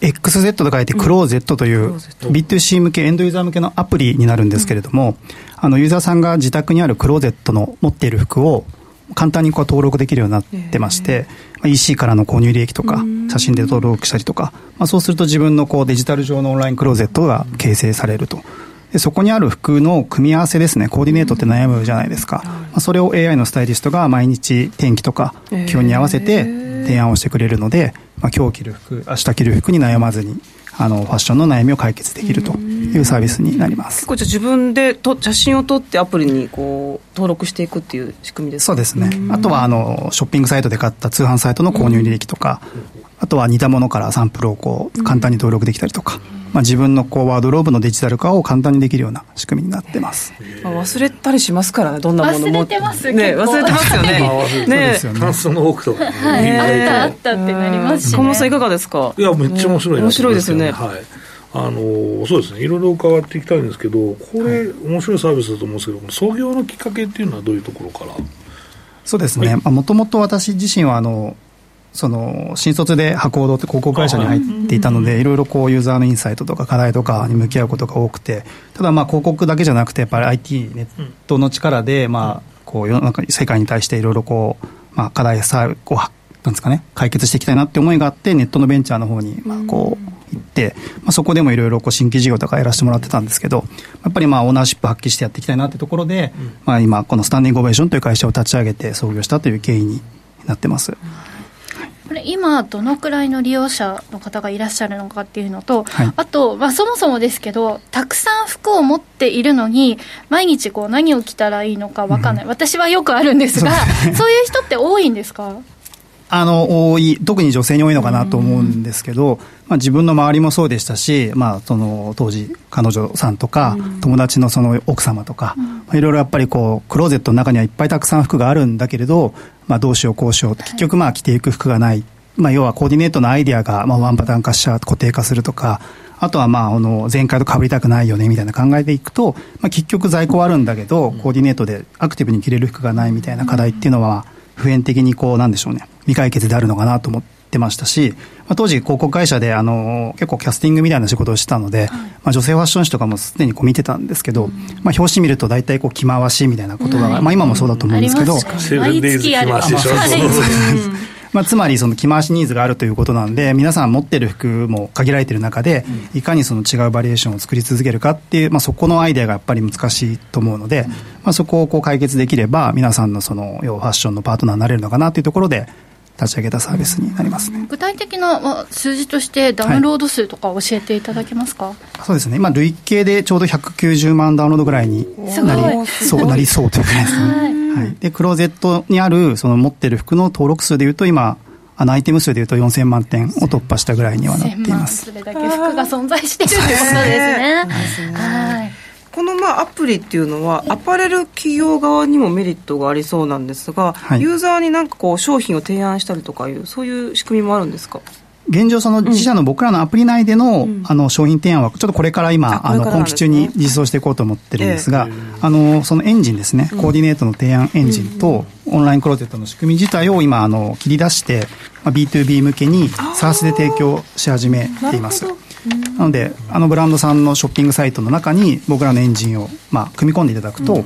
E: XZ と書いてクローゼットという B2C 向け、エンドユーザー向けのアプリになるんですけれども、あのユーザーさんが自宅にあるクローゼット。の持っている服を簡単にこう登録できるようになってまして、まあ、EC からの購入履歴とか、写真で登録したりとか、まあ、そうすると自分のこうデジタル上のオンラインクローゼットが形成されると。でそこにある服の組み合わせですね、コーディネートって悩むじゃないですか。まあ、それを AI のスタイリストが毎日天気とか気温に合わせて提案をしてくれるので、まあ、今日着る服、明日着る服に悩まずにあのファッションの悩みを解決できるというサービスになります。
B: 結構じゃ自分でと写真を撮ってアプリにこう登録していくっていう仕組みですか？
E: そうですね。あとはあのショッピングサイトで買った通販サイトの購入履歴とかあとは似たものからサンプルをこう簡単に登録できたりとか、まあ、自分のこうワードローブのデジタル化を簡単にできるような仕組みになってます、
B: まあ、忘れたりしますからねどんなものも。
C: 忘れてます
B: ね忘れてますよね。(laughs)
A: ねタンスの奥とか、ね、
C: はい、あったあったってなりますし、ね、
B: 小室さんいかがですか？
A: いやめっちゃ面白い、
B: 面白いですよね。
A: はい。あのそうですね、いろいろ伺っていきたいんですけど、これ、面白いサービスだと思うんですけど、創業のきっかけっていうのは、どういうところから？
E: そうですね、もともと私自身はあの、その新卒で博報堂って広告会社に入っていたので、いろいろこうユーザーのインサイトとか課題とかに向き合うことが多くて、ただまあ広告だけじゃなくて、やっぱり IT、ネットの力で、まあ、こう世の中、世界に対していろいろこう、まあ、課題さこうなんですかね、解決していきたいなって思いがあって、ネットのベンチャーの方に、まあ、こう、行って、まあ、そこでもいろいろ新規事業とかやらせてもらってたんですけど、やっぱりまあオーナーシップ発揮してやっていきたいなってところで、うん、まあ、今、このスタンディングオベーションという会社を立ち上げて創業したという経緯になってます。
C: これ今、どのくらいの利用者の方がいらっしゃるのかっていうのと、はい、あと、まあ、そもそもですけど、たくさん服を持っているのに、毎日こう何を着たらいいのか分かんない、うん、私はよくあるんですが、そういう人って多いんですか？
E: あの多い特に女性に多いのかなと思うんですけど、まあ、自分の周りもそうでしたし、まあ、その当時彼女さんとか、友達のその奥様とか、いろいろやっぱりこうクローゼットの中にはいっぱいたくさん服があるんだけれど、まあ、どうしようこうしよう。結局まあ着ていく服がない、まあ、要はコーディネートのアイディアがまあワンパターン化しちゃ固定化するとかあとはまああの前回と被りたくないよねみたいな考えていくと、まあ、結局在庫はあるんだけど、コーディネートでアクティブに着れる服がないみたいな課題っていうのは、普遍的にこうなんでしょうね。未解決であるのかなと思ってましたし、まあ、当時広告会社であの結構キャスティングみたいな仕事をしてたので、はい、まあ、女性ファッション誌とかもすでにこう見てたんですけど、うん、まあ、表紙見ると大体こう着回しみたいなことが、うん、まあ、今もそうだと思うんですけど、
A: セブンデイズ着回しでしょ、
E: まあ、つまりその着回しニーズがあるということなんで皆さん持ってる服も限られてる中で、いかにその違うバリエーションを作り続けるかっていう、まあ、そこのアイデアがやっぱり難しいと思うので、まあ、そこをこう解決できれば皆さんのその要ファッションのパートナーになれるのかなというところで立ち上げたサービスになりますね、
C: 具体的な数字としてダウンロード数とか教えていただけますか、はい、
E: そうですね。今累計でちょうど190万ダウンロードぐらいになりそうなりそうというかですね、はい、でクローゼットにあるその持ってる服の登録数でいうと今あのアイテム数でいうと4000万点を突破したぐらいにはなっています。
C: それだけ服が存在しているということですね。
B: はい。このまあアプリっていうのは、アパレル企業側にもメリットがありそうなんですが、はい、ユーザーになんかこう商品を提案したりとかいう、そういう仕組みもあるんですか？
E: 現状、その自社の僕らのアプリ内での,、あの商品提案は、ちょっとこれから今、あの今期中に実装していこうと思ってるんですが、あのそのエンジンですね、コーディネートの提案エンジンと、オンラインクローゼットの仕組み自体を今あの切り出して、まあ、B2B 向けに SARS で提供し始めています。なのであのブランドさんのショッピングサイトの中に僕らのエンジンを、まあ、組み込んでいただくと、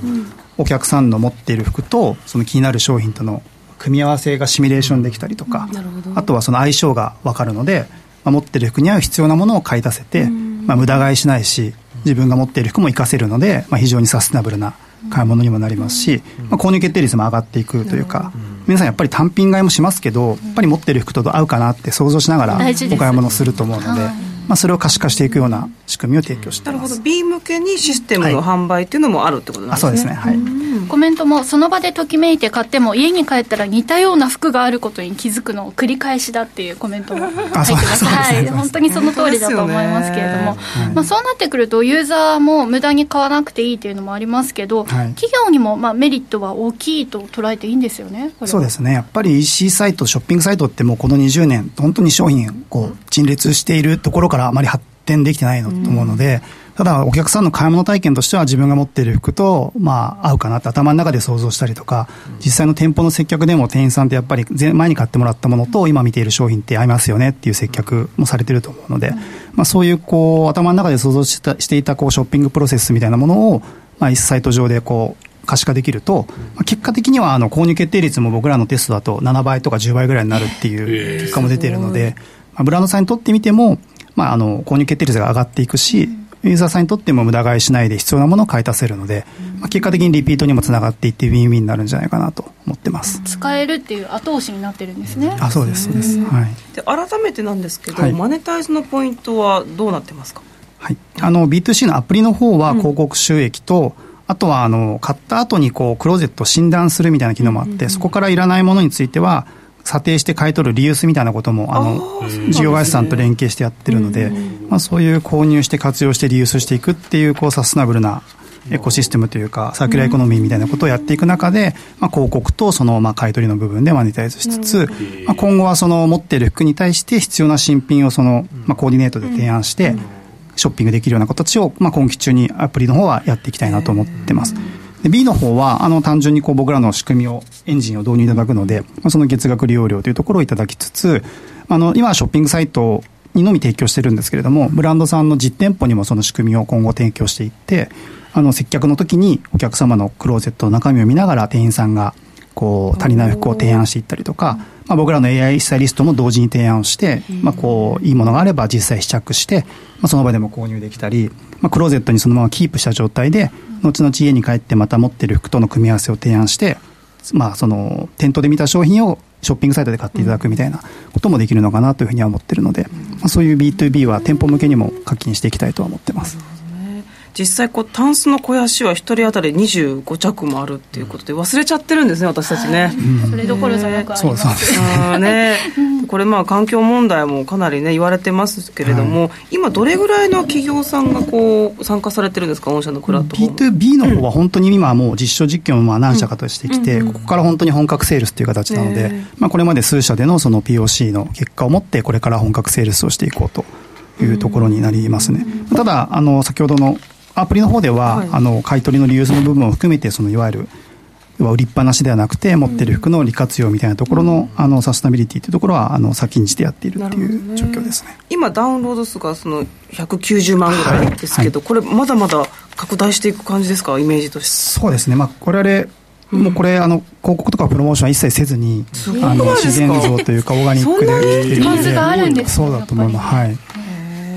E: お客さんの持っている服とその気になる商品との組み合わせがシミュレーションできたりとか、あとはその相性が分かるので、まあ、持ってる服に合う必要なものを買い出せて、まあ、無駄買いしないし自分が持っている服も活かせるので、まあ、非常にサステナブルな買い物にもなりますし、まあ、購入決定率も上がっていくというか、皆さんやっぱり単品買いもしますけどやっぱり持ってる服と合うかなって想像しながらお買い物すると思うので。まあ、それを可視化していくような仕組みを提供して
B: なるほど。B 向けにシステムの販売っていうのもあるってことなんですね、
E: はい、そうですね。はい。
C: コメントもその場でときめいて買っても家に帰ったら似たような服があることに気づくのを繰り返しだっていうコメントも入ってます。はい、本当にその通りだと思いますけれども、ね、まあ、そうなってくるとユーザーも無駄に買わなくていいというのもありますけど、はい、企業にもまあメリットは大きいと捉えていいんですよね
E: そうですね。やっぱり EC サイトショッピングサイトってもうこの20年本当に商品こう陳列しているところからあまり発展できてないのと思うので、ただお客さんの買い物体験としては自分が持っている服と、まあ、合うかなって頭の中で想像したりとか、実際の店舗の接客でも店員さんってやっぱり前に買ってもらったものと今見ている商品って合いますよねっていう接客もされてると思うので、まあ、そういうこう頭の中で想像したしていたこうショッピングプロセスみたいなものを、まあ、サイト上でこう可視化できると、まあ、結果的にはあの購入決定率も僕らのテストだと7倍とか10倍ぐらいになるっていう結果も出ているので、まあ、ブランドさんにとってみても、まあ、あの購入決定率が上がっていくし、ユーザーさんにとっても無駄買いしないで必要なものを買い足せるので、まあ、結果的にリピートにもつながっていってウィンウィンになるんじゃないかなと思ってます。
C: 使えるっていう後押しになってるんですね。
E: あそうですそうです、はい、
B: で改めてなんですけど、はい、マネタイズのポイントはどうなってますか？
E: はい、あの B2C のアプリの方は広告収益と、うんあとはあの買った後にこうクローゼットを診断するみたいな機能もあって、そこからいらないものについては査定して買い取るリユースみたいなこともあの事業会社さんと連携してやってるので、まあ、そういう購入して活用してリユースしていくっていうこうサステナブルなエコシステムというかサーキュラーエコノミーみたいなことをやっていく中で、まあ、広告とそのまあ買い取りの部分でマネタイズしつつ、まあ、今後はその持っている服に対して必要な新品をそのまあコーディネートで提案して、ショッピングできるような形を、まあ、今期中にアプリの方はやっていきたいなと思ってます。で B の方は、あの、単純にこう僕らの仕組みを、エンジンを導入いただくので、まあ、その月額利用料というところをいただきつつ、あの、今はショッピングサイトにのみ提供してるんですけれども、ブランドさんの実店舗にもその仕組みを今後提供していって、あの、接客の時にお客様のクローゼットの中身を見ながら店員さんが、こう、足りない服を提案していったりとか、まあ、僕らの AI スタイリストも同時に提案をして、まあ、こう、いいものがあれば実際試着して、まあ、その場でも購入できたり、まあ、クローゼットにそのままキープした状態で、後々家に帰ってまた持ってる服との組み合わせを提案して、まあ、その店頭で見た商品をショッピングサイトで買っていただくみたいなこともできるのかなというふうには思ってるので、まあ、そういう B2B は店舗向けにも課金していきたいとは思ってます。
B: 実際こうタンスの肥やしは1人当たり25着もあるっていうことで忘れちゃってるんですね私たちね、
C: うん、それどころじゃなくあります。
B: そうね。(laughs) これまあ環境問題もかなりね言われてますけれども、はい、今どれぐらいの企業さんがこう参加されてるんですか？御社のクラットフォーム
E: B2B の方は本当に今もう実証実験をまあ何社かとしてきて、ここから本当に本格セールスという形なので、まあ、これまで数社でのその POC の結果をもってこれから本格セールスをしていこうというところになりますね。ただ、あの、先ほどのアプリの方では、はい、あの買い取りのリユースの部分を含めてそのいわゆる売りっぱなしではなくて持ってる服の利活用みたいなところの,、あのサステナビリティというところはあの先んじてやっているっていう状況ですね、ね、
B: 今ダウンロード数がその190万ぐらいですけど、はいはい、これまだまだ拡大していく感じですか？イメージとして。
E: そうですね。まあこれあれもうこれ、あの広告とかプロモーションは一切せずに、あの自然像というかオーガニックで
C: できるので、
E: そうだと思います。はい。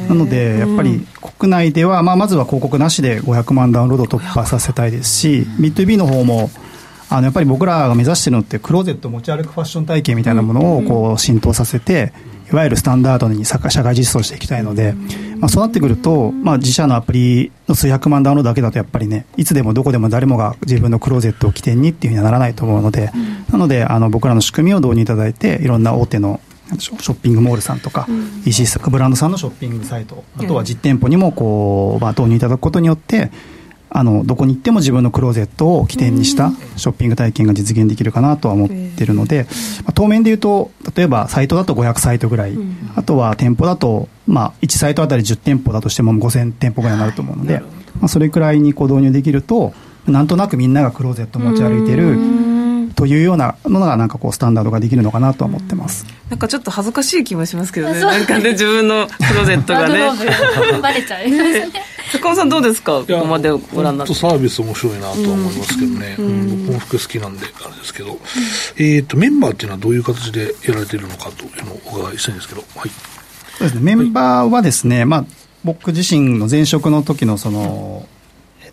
E: なので、やっぱり国内では、まあ、まずは広告なしで500万ダウンロード突破させたいですし、B2B の方も、あのやっぱり僕らが目指しているのって、クローゼット持ち歩くファッション体系みたいなものをこう浸透させて、いわゆるスタンダードに社会実装していきたいので、まあ、そうなってくると、まあ、自社のアプリの数百万ダウンロードだけだとやっぱりねいつでもどこでも誰もが自分のクローゼットを起点にっていうふうにはならないと思うので、なのであの僕らの仕組みを導入いただいていろんな大手のショッピングモールさんとか、うん、EC ブランドさんのショッピングサイト、あとは実店舗にもこう、まあ、導入いただくことによって、あのどこに行っても自分のクローゼットを起点にしたショッピング体験が実現できるかなとは思ってるので、まあ、当面でいうと例えばサイトだと500サイトぐらい、あとは店舗だと、まあ、1サイトあたり10店舗だとしても5000店舗ぐらいになると思うので、まあ、それくらいにこう導入できるとなんとなくみんながクローゼット持ち歩いてるというようなのがなんかこうスタンダードができるのかなと思ってます、
B: なんかちょっと恥ずかしい気もしますけどね。(laughs) なんかね自分のクローゼットがね。
C: ワードローブバレちゃいますね
B: 坂本さんどうですか？ここまでご覧になって。
A: サービス面白いなとは思いますけどね、うん。僕も服好きなんであれですけど、えっ、とメンバーっていうのはどういう形でやられているのかというのをお伺いしたいんですけど。はい。
E: そうですね。メンバーはですね、まあ、僕自身の前職の時のその、えっと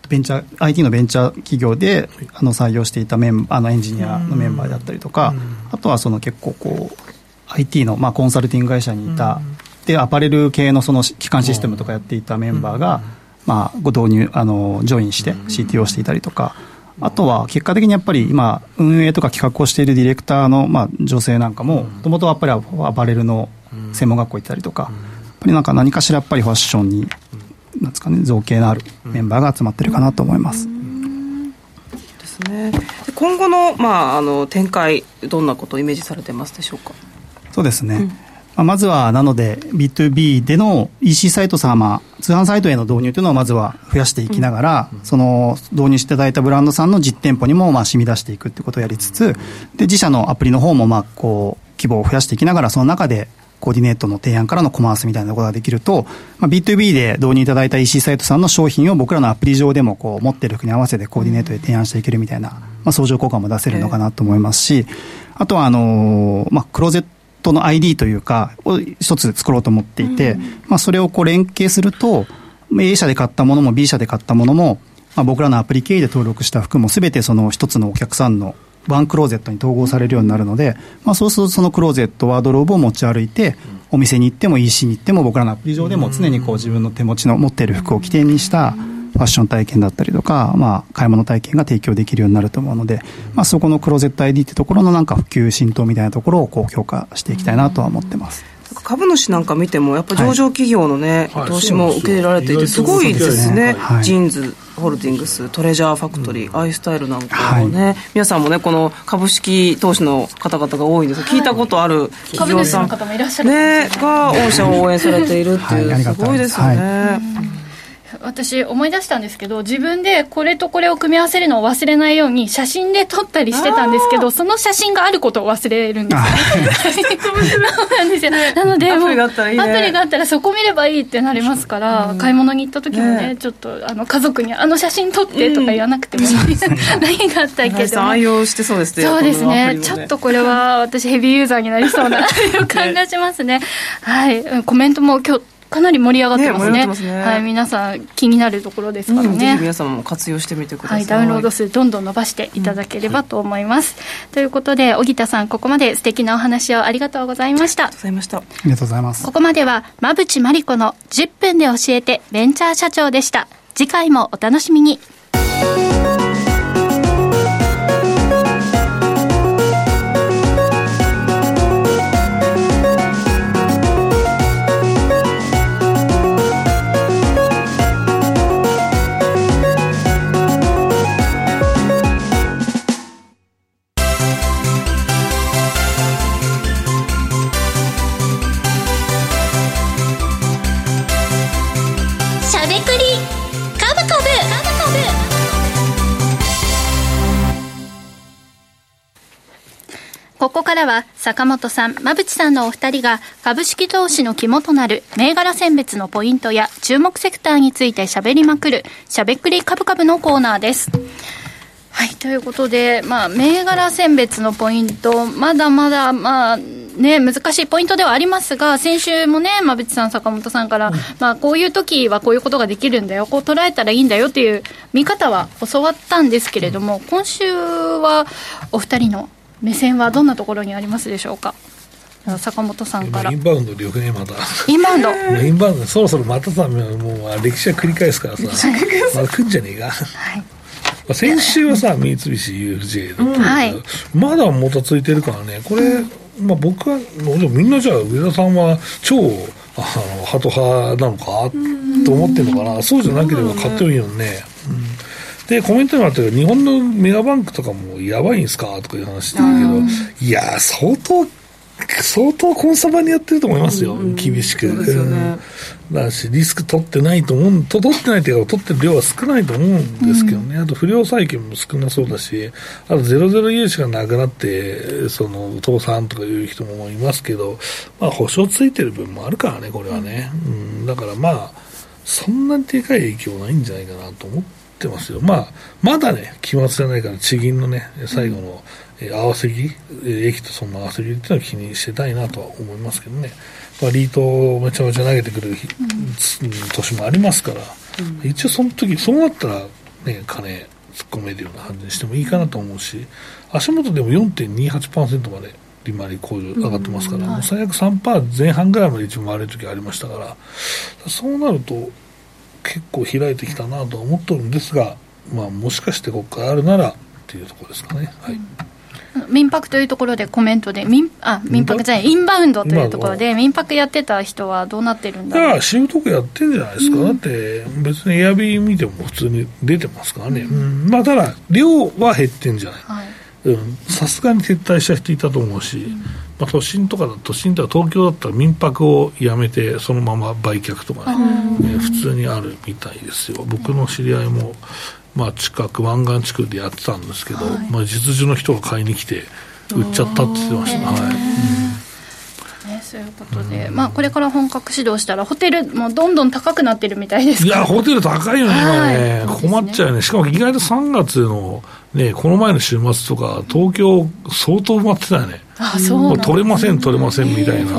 E: ベンチャー IT のベンチャー企業であの採用していたメンあのエンジニアのメンバーだったりとか、あとはその結構こう IT のまあコンサルティング会社にいた、でアパレル系のその基幹システムとかやっていたメンバーが、まあ、ご導入あのジョインして CTO をしていたりとか。あとは結果的にやっぱり今、運営とか企画をしているディレクターのまあ女性なんかも、もともとやっぱりアパレルの専門学校行ったりとか、やっぱりなんか何かしらやっぱりファッションに、なんですかね、造形のあるメンバーが集まってるかなと思います。
B: ですね。で今後の,、まああの展開どんなことをイメージされてますでしょうか？
E: そうですね。まあまずは、なので、B2B での EC サイト様、通販サイトへの導入というのをまずは増やしていきながら、その導入していただいたブランドさんの実店舗にもまあ染み出していくってことをやりつつ、で、自社のアプリの方もまあこう、規模を増やしていきながら、その中でコーディネートの提案からのコマースみたいなことができると、まあ、B2B で導入いただいた EC サイトさんの商品を僕らのアプリ上でもこう持っている服に合わせてコーディネートで提案していけるみたいな、まあ、相乗効果も出せるのかなと思いますし、あとはあのーまあ、クローゼットの ID というか、を一つ作ろうと思っていて、まあ、それをこう連携すると、A 社で買ったものも B 社で買ったものも、まあ、僕らのアプリ経由で登録した服もすべてその一つのお客さんのワンクローゼットに統合されるようになるので、まあ、そうするとそのクローゼット、ワードローブを持ち歩いて、お店に行っても EC に行っても僕らのアプリ上でも常にこう自分の手持ちの持っている服を起点にしたファッション体験だったりとか、まあ、買い物体験が提供できるようになると思うので、まあ、そこのクローゼット ID ってところのなんか普及浸透みたいなところをこう強化していきたいなとは思ってます。
B: 株主なんか見てもやっぱ上場企業のね、
A: はい。
B: 投資も受け入れられていてすごいですね、
E: はい。
B: ジーンズホールディングストレジャーファクトリー、アイスタイルなんかもね、皆さんもねこの株式投資の方々が多いんです。聞いたことある企業さん、
C: 株主の方もいらっしゃる。
B: ね、が御社を応援されているっていう、す。ごいですよね、
E: は
C: 私思い出したんですけど自分でこれとこれを組み合わせるのを忘れないように写真で撮ったりしてたんですけどその写真があることを忘れるんですねそうなんですよ (laughs) (laughs) なので
B: アプリがあったらいいね。
C: アプリがあったらそこ見ればいいってなりますから、買い物に行った時もね
B: ね。
C: ちょっとあの家族にあの写真撮ってとか言わなくてもいい、(laughs) 何があったっけ
B: 林さん愛用してそうですね
C: そうですね。ちょっとこれは私ヘビーユーザーになりそうな予感がしますね。はい。うんコメントも今日かなり盛り上がってますね。
B: ねね。
C: はい、皆さん気になるところですから
B: うんぜひ
C: ね、
B: 皆様も活用してみてくださ、
C: はいい、ダウンロード数どんどん伸ばしていただければと思います、ということで荻田さんここまで素敵なお話をありがとうございました。
B: ありがとうございました。
E: ありがとうございます。
C: こ。こまでは馬淵真理子の10分で教えてベンチャー社長でした。次回もお楽しみにからは坂本さん、馬淵さんのお二人が株式投資の肝となる銘柄選別のポイントや注目セクターについて喋りまくるしゃべくりカブカブのコーナーです。はい、ということで、まあ、銘柄選別のポイント、まだまだ、まあ、ね、難しいポイントではありますが、先週もね、馬淵さん、坂本さんから、まあ、こういう時はこういうことができるんだよ、こう捉えたらいいんだよっていう見方は教わったんですけれども、今週はお二人の目線はどんなところにありますでしょうか？坂本さんから。
A: 今イン。バウンドでよくねまた。
C: インバウンド？
A: インバウンドそろそろまたさもう歴史は繰り返すからさ。まだ来んじゃねえか。
C: はい。
A: まあ先週はさ三菱 UFJ だったけど、
C: はい。
A: まだもたついてるからね。これ、まあ、僕はでもみんなじゃあ上田さんは超あのハト派なのかと思ってるのかな。そうじゃなければ買ってもいいよね、うんでコメントにもあったけど日本のメガバンクとかもやばいんすか？とかいう話してるけど、いや相当相当コンサバにやってると思いますよ、厳しく、
B: ね。
A: だし、リスク取ってないと思う、取ってないというか、取ってる量は少ないと思うんですけどね、うん、あと不良債権も少なそうだし、あとゼロゼロ融資がなくなって、その倒産とかいう人もいますけど、まあ、保証ついてる分もあるからね、これはね。うん、だからまあ、そんなにでかい影響ないんじゃないかなと思ってますよ。まあ、まだね、期末じゃないから、地銀のね、最後の、え合わせ木、駅とその合わせ木っていうのを気にしてたいなとは思いますけどね。まあ、リートをめちゃめちゃ投げてくる、うん、年もありますから、うん、一応その時そうなったら、ね、金突っ込めるような感じにしてもいいかなと思うし、足元でも4.28%まで利回り向上上がってますから、うんはい、もう最悪3%前半ぐらいまで一応回れる時ありましたから、そうなると結構開いてきたなと思ってるんですが、まあ、もしかしてここからあるならっていうところですかね。はい。
C: 民泊というところでコメントで民あ民泊？じゃないインバウンドというところで民泊やってた人はどうなってるんだろう
A: いや仕事やってんじゃないですか、うん、だって別にエアビー見ても普通に出てますからね、うん、まあただ量は減ってんじゃない。さすがに撤退した人いたと思うし、うん、まあ、都心とか都心では東京だったら民泊をやめてそのまま売却とかね、ね普通にあるみたいですよ。僕の知り合いもまあ、近く湾岸地区でやってたんですけど、はい、まあ、実需の人が買いに来て売っちゃったって言ってました、はい。
C: ね、そういうことで、まあ、これから本格始動したら、ホテルもどんどん高くなってるみたいです
A: いや、ホテル高いよね、はい、困っちゃうよね、しかも意外と3月の、ね、この前の週末とか、東京、相当埋まってたよね、
C: あそう
A: 取れません、取れませんみたいな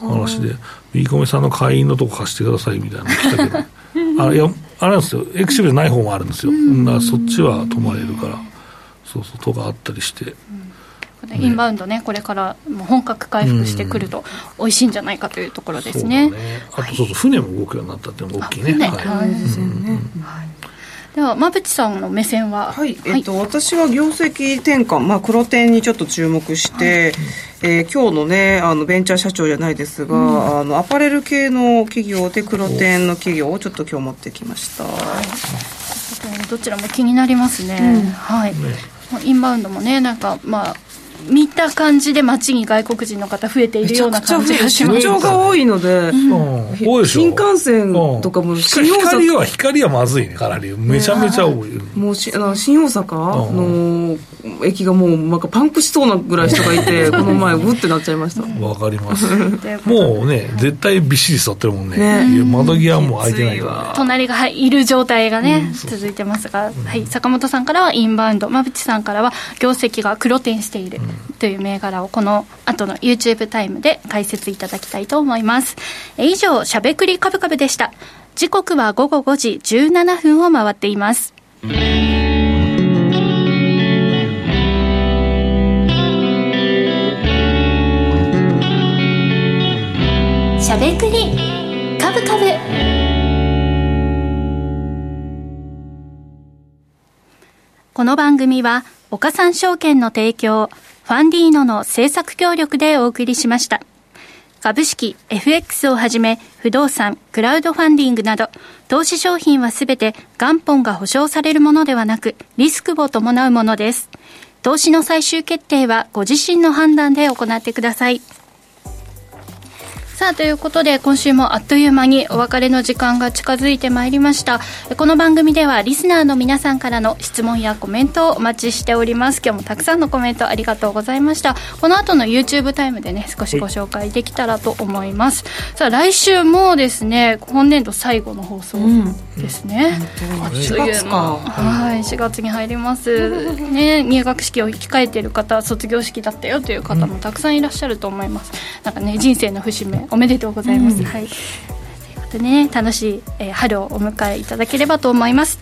A: 話で、ビーコメさんの会員のとこ貸してくださいみたいなの来たけど。あいやあれなんですよ。エクシブルない方もあるんですよ、うん、だそっちは泊まれるから。そうそうとがあったりして、
C: うん、インバウンドねこれからもう本格回復してくると美味しいんじゃないかというところですね,、ね。
A: あとそうそう船も動くようになったっていうのも大きいね。はい、はい、ですよね、
C: はいでは馬淵さんの目線は、
B: はいえっと、私は業績転換、まあ、黒点にちょっと注目して、はい、えー、今日のねあのベンチャー社長じゃないですが、うん、あのアパレル系の企業で黒点の企業をちょっと今日持ってきました、はい、
C: どちらも気になりますね、うん、はい、インバウンドもねなんかまあ見た感じで街に外国人の方増えているような感じがします。
B: 出張が多いので、うん、新幹線とかも
A: 新大阪。光は光はまずいねかなり。めちゃめちゃ多い、
B: もうしあの新大阪の駅がもうなんかパンクしそうなぐらい人がいて (laughs) この前グってなっちゃいました。
A: わかります。(laughs) もうね絶対びっしり座ってるもんね。ね。窓際も開いてないから。
C: 隣がいる状態がね、続いてますが、はい、坂本さんからはインバウンド。馬淵さんからは業績が黒点している、という銘柄をこの後の YouTube タイムで解説いただきたいと思います。以上しゃべくりカブカブでした。時刻は午後5時17分を回っています。しゃべくりカブカブ。この番組は岡三証券の提供ファンディーノの制作協力でお送りしました。株式、FX をはじめ、不動産、クラウドファンディングなど、投資商品はすべて元本が保証されるものではなく、リスクを伴うものです。投資の最終決定はご自身の判断で行ってください。さあということで今週もあっという間にお別れの時間が近づいてまいりました。この番組ではリスナーの皆さんからの質問やコメントをお待ちしております。今日もたくさんのコメントありがとうございました。この後の YouTube タイムでね少しご紹介できたらと思います、さあ来週もですね今年度最後の放送ですね、
B: うん、あっという間
C: はい4月に入ります。ね入学式を控えている方卒業式だったよという方もたくさんいらっしゃると思います。なんかね人生の節目おめでとうございます、うん、はいでね、楽しい、えー、春をお迎えいただければと思います。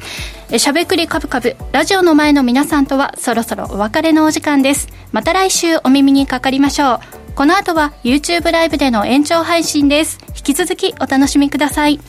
C: えー、しゃべくりカブカブ、ラジオの前の皆さんとはそろそろお別れのお時間です。また来週お耳にかかりましょう。この後は YouTube ライブでの延長配信です。引き続きお楽しみください。